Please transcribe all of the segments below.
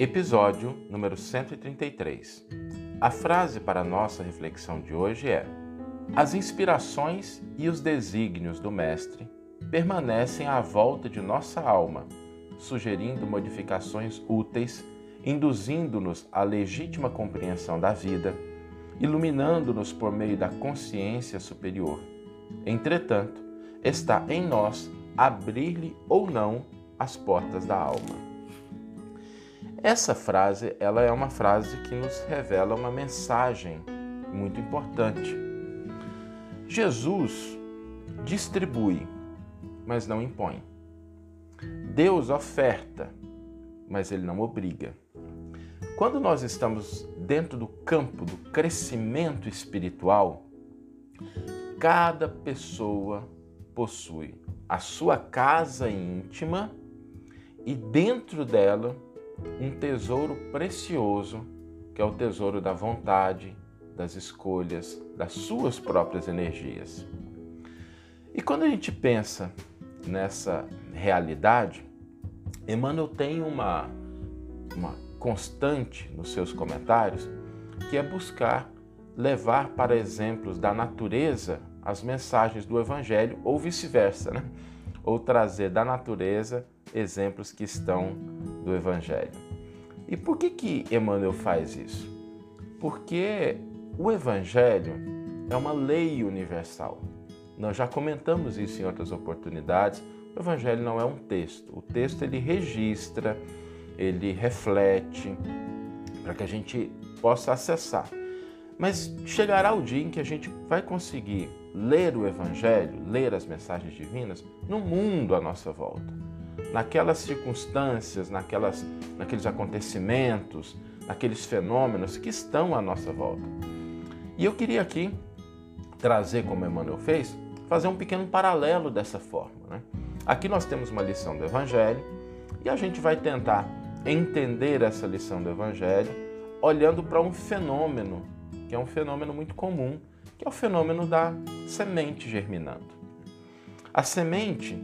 Episódio número 133. A frase para a nossa reflexão de hoje é: As inspirações e os desígnios do Mestre permanecem à volta de nossa alma, sugerindo modificações úteis, induzindo-nos à legítima compreensão da vida, iluminando-nos por meio da consciência superior. Entretanto, está em nós abrir-lhe ou não as portas da alma. Essa frase, ela é uma frase que nos revela uma mensagem muito importante. Jesus distribui, mas não impõe. Deus oferta, mas ele não obriga. Quando nós estamos dentro do campo do crescimento espiritual, cada pessoa possui a sua casa íntima e dentro dela um tesouro precioso, que é o tesouro da vontade, das escolhas, das suas próprias energias. E quando a gente pensa nessa realidade, Emmanuel tem uma, uma constante nos seus comentários, que é buscar levar para exemplos da natureza as mensagens do Evangelho ou vice-versa, né? ou trazer da natureza exemplos que estão do Evangelho. E por que que Emmanuel faz isso? Porque o Evangelho é uma lei universal. Nós já comentamos isso em outras oportunidades. O Evangelho não é um texto. O texto ele registra, ele reflete, para que a gente possa acessar. Mas chegará o dia em que a gente vai conseguir ler o Evangelho, ler as mensagens divinas no mundo à nossa volta naquelas circunstâncias, naquelas, naqueles acontecimentos, naqueles fenômenos que estão à nossa volta. E eu queria aqui trazer, como Emmanuel fez, fazer um pequeno paralelo dessa forma. Né? Aqui nós temos uma lição do Evangelho e a gente vai tentar entender essa lição do Evangelho olhando para um fenômeno, que é um fenômeno muito comum, que é o fenômeno da semente germinando. A semente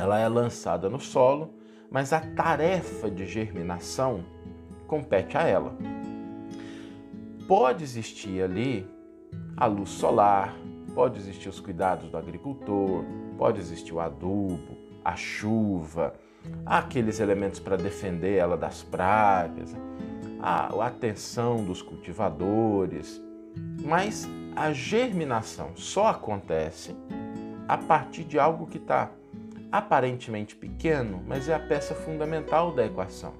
ela é lançada no solo, mas a tarefa de germinação compete a ela. Pode existir ali a luz solar, pode existir os cuidados do agricultor, pode existir o adubo, a chuva, aqueles elementos para defender ela das pragas, a atenção dos cultivadores, mas a germinação só acontece a partir de algo que está aparentemente pequeno, mas é a peça fundamental da equação,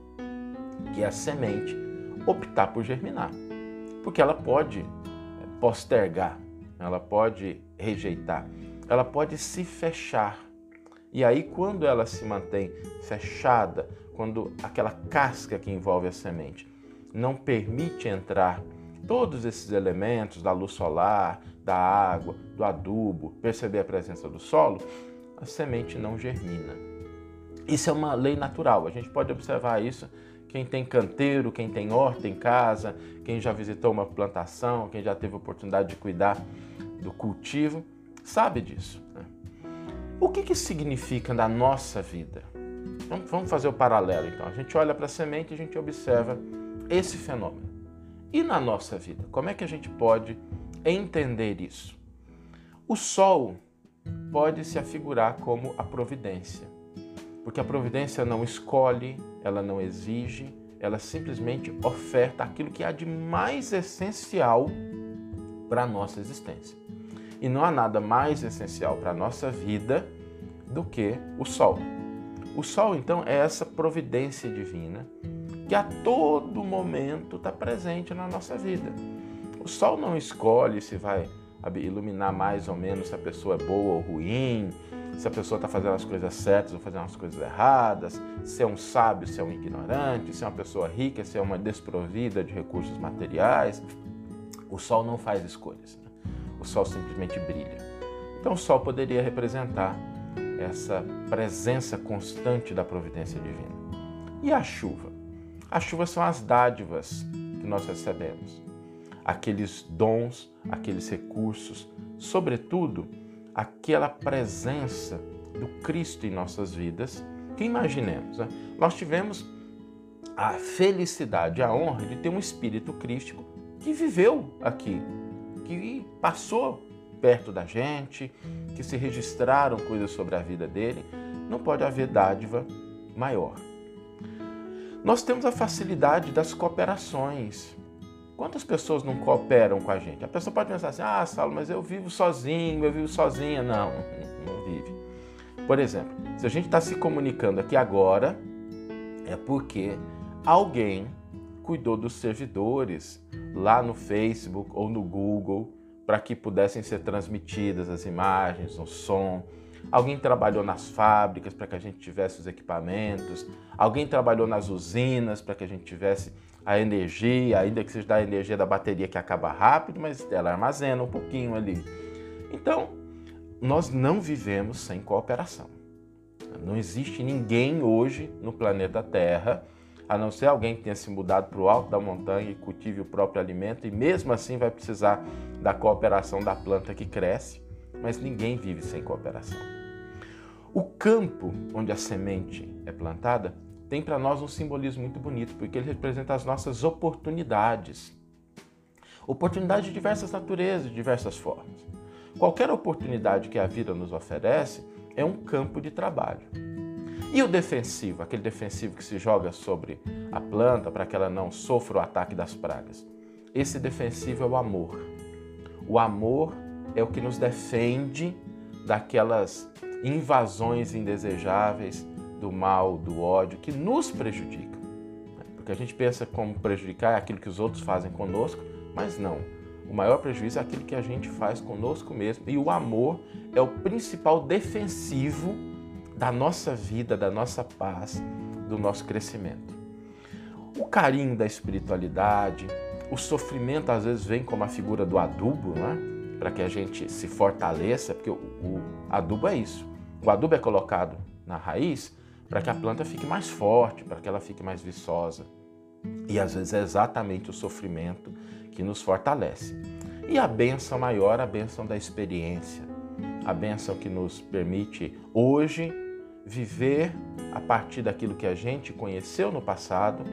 que é a semente optar por germinar. Porque ela pode postergar, ela pode rejeitar, ela pode se fechar. E aí, quando ela se mantém fechada, quando aquela casca que envolve a semente não permite entrar todos esses elementos da luz solar, da água, do adubo, perceber a presença do solo, a semente não germina. Isso é uma lei natural, a gente pode observar isso. Quem tem canteiro, quem tem horta em casa, quem já visitou uma plantação, quem já teve oportunidade de cuidar do cultivo, sabe disso. Né? O que, que significa na nossa vida? Vamos fazer o paralelo então. A gente olha para a semente e a gente observa esse fenômeno. E na nossa vida, como é que a gente pode entender isso? O sol pode se afigurar como a providência. Porque a providência não escolhe, ela não exige, ela simplesmente oferta aquilo que há de mais essencial para a nossa existência. E não há nada mais essencial para a nossa vida do que o sol. O sol, então, é essa providência divina que a todo momento está presente na nossa vida. O sol não escolhe se vai iluminar mais ou menos se a pessoa é boa ou ruim, se a pessoa está fazendo as coisas certas ou fazendo as coisas erradas, se é um sábio, se é um ignorante, se é uma pessoa rica, se é uma desprovida de recursos materiais. O sol não faz escolhas. Né? O sol simplesmente brilha. Então o sol poderia representar essa presença constante da providência divina. E a chuva? As chuvas são as dádivas que nós recebemos aqueles dons, aqueles recursos, sobretudo aquela presença do Cristo em nossas vidas. Que imaginemos, né? nós tivemos a felicidade, a honra de ter um espírito crístico que viveu aqui, que passou perto da gente, que se registraram coisas sobre a vida dele. Não pode haver dádiva maior. Nós temos a facilidade das cooperações. Quantas pessoas não cooperam com a gente? A pessoa pode pensar assim: ah, Saulo, mas eu vivo sozinho, eu vivo sozinha. Não, não vive. Por exemplo, se a gente está se comunicando aqui agora, é porque alguém cuidou dos servidores lá no Facebook ou no Google para que pudessem ser transmitidas as imagens, o som. Alguém trabalhou nas fábricas para que a gente tivesse os equipamentos. Alguém trabalhou nas usinas para que a gente tivesse a energia, ainda que seja da energia da bateria que acaba rápido, mas ela armazena um pouquinho ali. Então, nós não vivemos sem cooperação. Não existe ninguém hoje no planeta Terra, a não ser alguém que tenha se mudado para o alto da montanha e cultive o próprio alimento, e mesmo assim vai precisar da cooperação da planta que cresce, mas ninguém vive sem cooperação. O campo onde a semente é plantada tem para nós um simbolismo muito bonito, porque ele representa as nossas oportunidades. Oportunidades de diversas naturezas, de diversas formas. Qualquer oportunidade que a vida nos oferece é um campo de trabalho. E o defensivo, aquele defensivo que se joga sobre a planta para que ela não sofra o ataque das pragas. Esse defensivo é o amor. O amor é o que nos defende daquelas invasões indesejáveis, do mal, do ódio, que nos prejudicam. Porque a gente pensa como prejudicar é aquilo que os outros fazem conosco, mas não. O maior prejuízo é aquilo que a gente faz conosco mesmo. E o amor é o principal defensivo da nossa vida, da nossa paz, do nosso crescimento. O carinho da espiritualidade, o sofrimento às vezes vem como a figura do adubo, não é? para que a gente se fortaleça, porque o, o adubo é isso. O adubo é colocado na raiz para que a planta fique mais forte, para que ela fique mais viçosa. E às vezes é exatamente o sofrimento que nos fortalece. E a benção maior, a benção da experiência, a benção que nos permite hoje viver a partir daquilo que a gente conheceu no passado,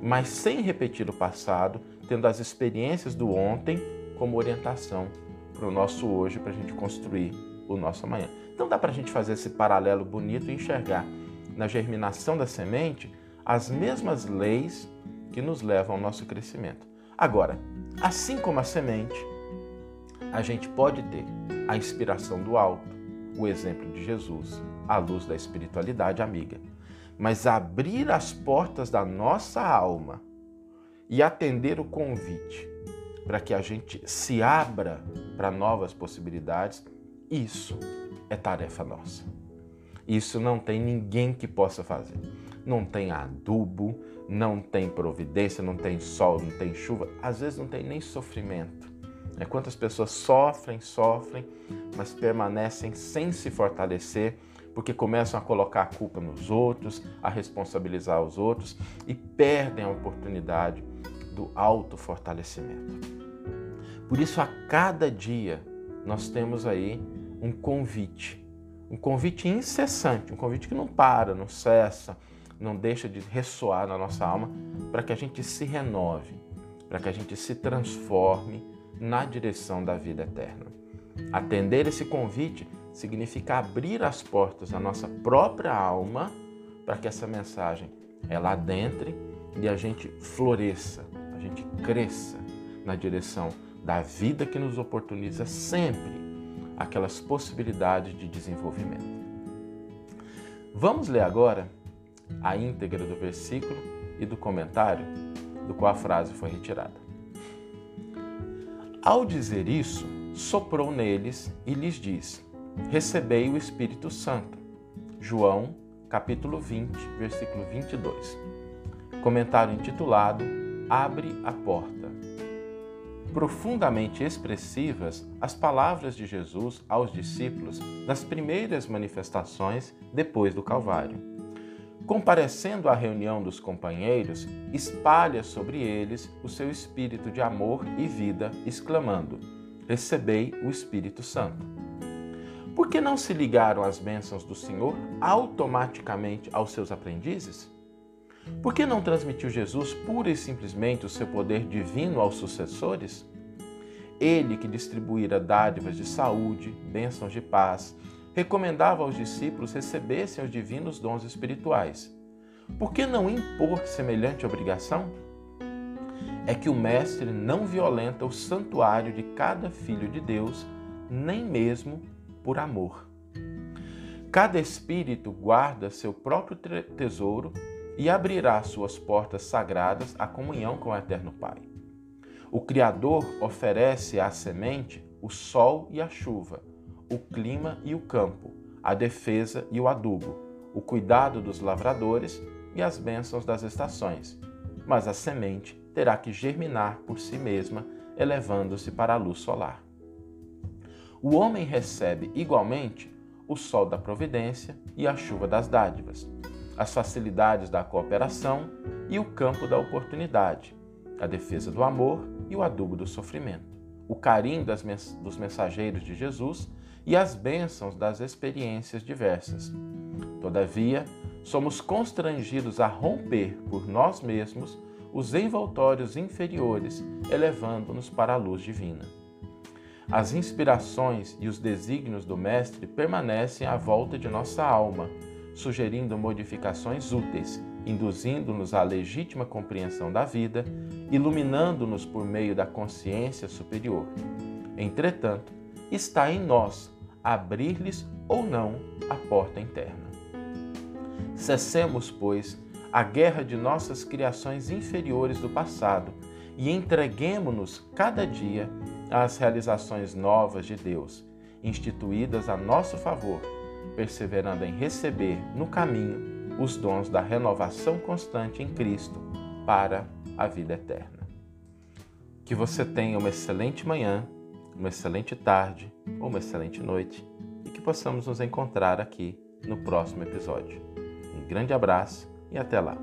mas sem repetir o passado, tendo as experiências do ontem como orientação para o nosso hoje, para a gente construir o nosso amanhã. Então dá para a gente fazer esse paralelo bonito e enxergar na germinação da semente as mesmas leis que nos levam ao nosso crescimento. Agora, assim como a semente, a gente pode ter a inspiração do alto, o exemplo de Jesus, a luz da espiritualidade amiga. Mas abrir as portas da nossa alma e atender o convite para que a gente se abra para novas possibilidades, isso é tarefa nossa. Isso não tem ninguém que possa fazer. Não tem adubo, não tem providência, não tem sol, não tem chuva, às vezes não tem nem sofrimento. É quantas pessoas sofrem, sofrem, mas permanecem sem se fortalecer porque começam a colocar a culpa nos outros, a responsabilizar os outros e perdem a oportunidade do autofortalecimento. Por isso, a cada dia, nós temos aí um convite, um convite incessante, um convite que não para, não cessa, não deixa de ressoar na nossa alma, para que a gente se renove, para que a gente se transforme na direção da vida eterna. Atender esse convite significa abrir as portas da nossa própria alma para que essa mensagem ela adentre e a gente floresça, a gente cresça na direção da vida que nos oportuniza sempre aquelas possibilidades de desenvolvimento. Vamos ler agora a íntegra do versículo e do comentário do qual a frase foi retirada. Ao dizer isso, soprou neles e lhes disse: Recebei o Espírito Santo. João, capítulo 20, versículo 22. Comentário intitulado Abre a porta. Profundamente expressivas as palavras de Jesus aos discípulos nas primeiras manifestações depois do Calvário. Comparecendo à reunião dos companheiros, espalha sobre eles o seu espírito de amor e vida, exclamando: Recebei o Espírito Santo. Por que não se ligaram as bênçãos do Senhor automaticamente aos seus aprendizes? Por que não transmitiu Jesus pura e simplesmente o seu poder divino aos sucessores? Ele que distribuíra dádivas de saúde, bênçãos de paz, recomendava aos discípulos recebessem os divinos dons espirituais. Por que não impor semelhante obrigação? É que o Mestre não violenta o santuário de cada filho de Deus, nem mesmo por amor. Cada espírito guarda seu próprio tesouro e abrirá suas portas sagradas à comunhão com o Eterno Pai. O Criador oferece à semente o sol e a chuva, o clima e o campo, a defesa e o adubo, o cuidado dos lavradores e as bênçãos das estações. Mas a semente terá que germinar por si mesma, elevando-se para a luz solar. O homem recebe igualmente o sol da providência e a chuva das dádivas, as facilidades da cooperação e o campo da oportunidade, a defesa do amor e o adubo do sofrimento, o carinho mens dos mensageiros de Jesus e as bênçãos das experiências diversas. Todavia, somos constrangidos a romper por nós mesmos os envoltórios inferiores, elevando-nos para a luz divina. As inspirações e os desígnios do Mestre permanecem à volta de nossa alma, sugerindo modificações úteis, induzindo-nos à legítima compreensão da vida, iluminando-nos por meio da consciência superior. Entretanto, está em nós abrir-lhes ou não a porta interna. Cessemos, pois, a guerra de nossas criações inferiores do passado e entreguemo-nos cada dia às realizações novas de Deus, instituídas a nosso favor perseverando em receber no caminho os dons da renovação constante em Cristo para a vida eterna. Que você tenha uma excelente manhã, uma excelente tarde ou uma excelente noite e que possamos nos encontrar aqui no próximo episódio. Um grande abraço e até lá!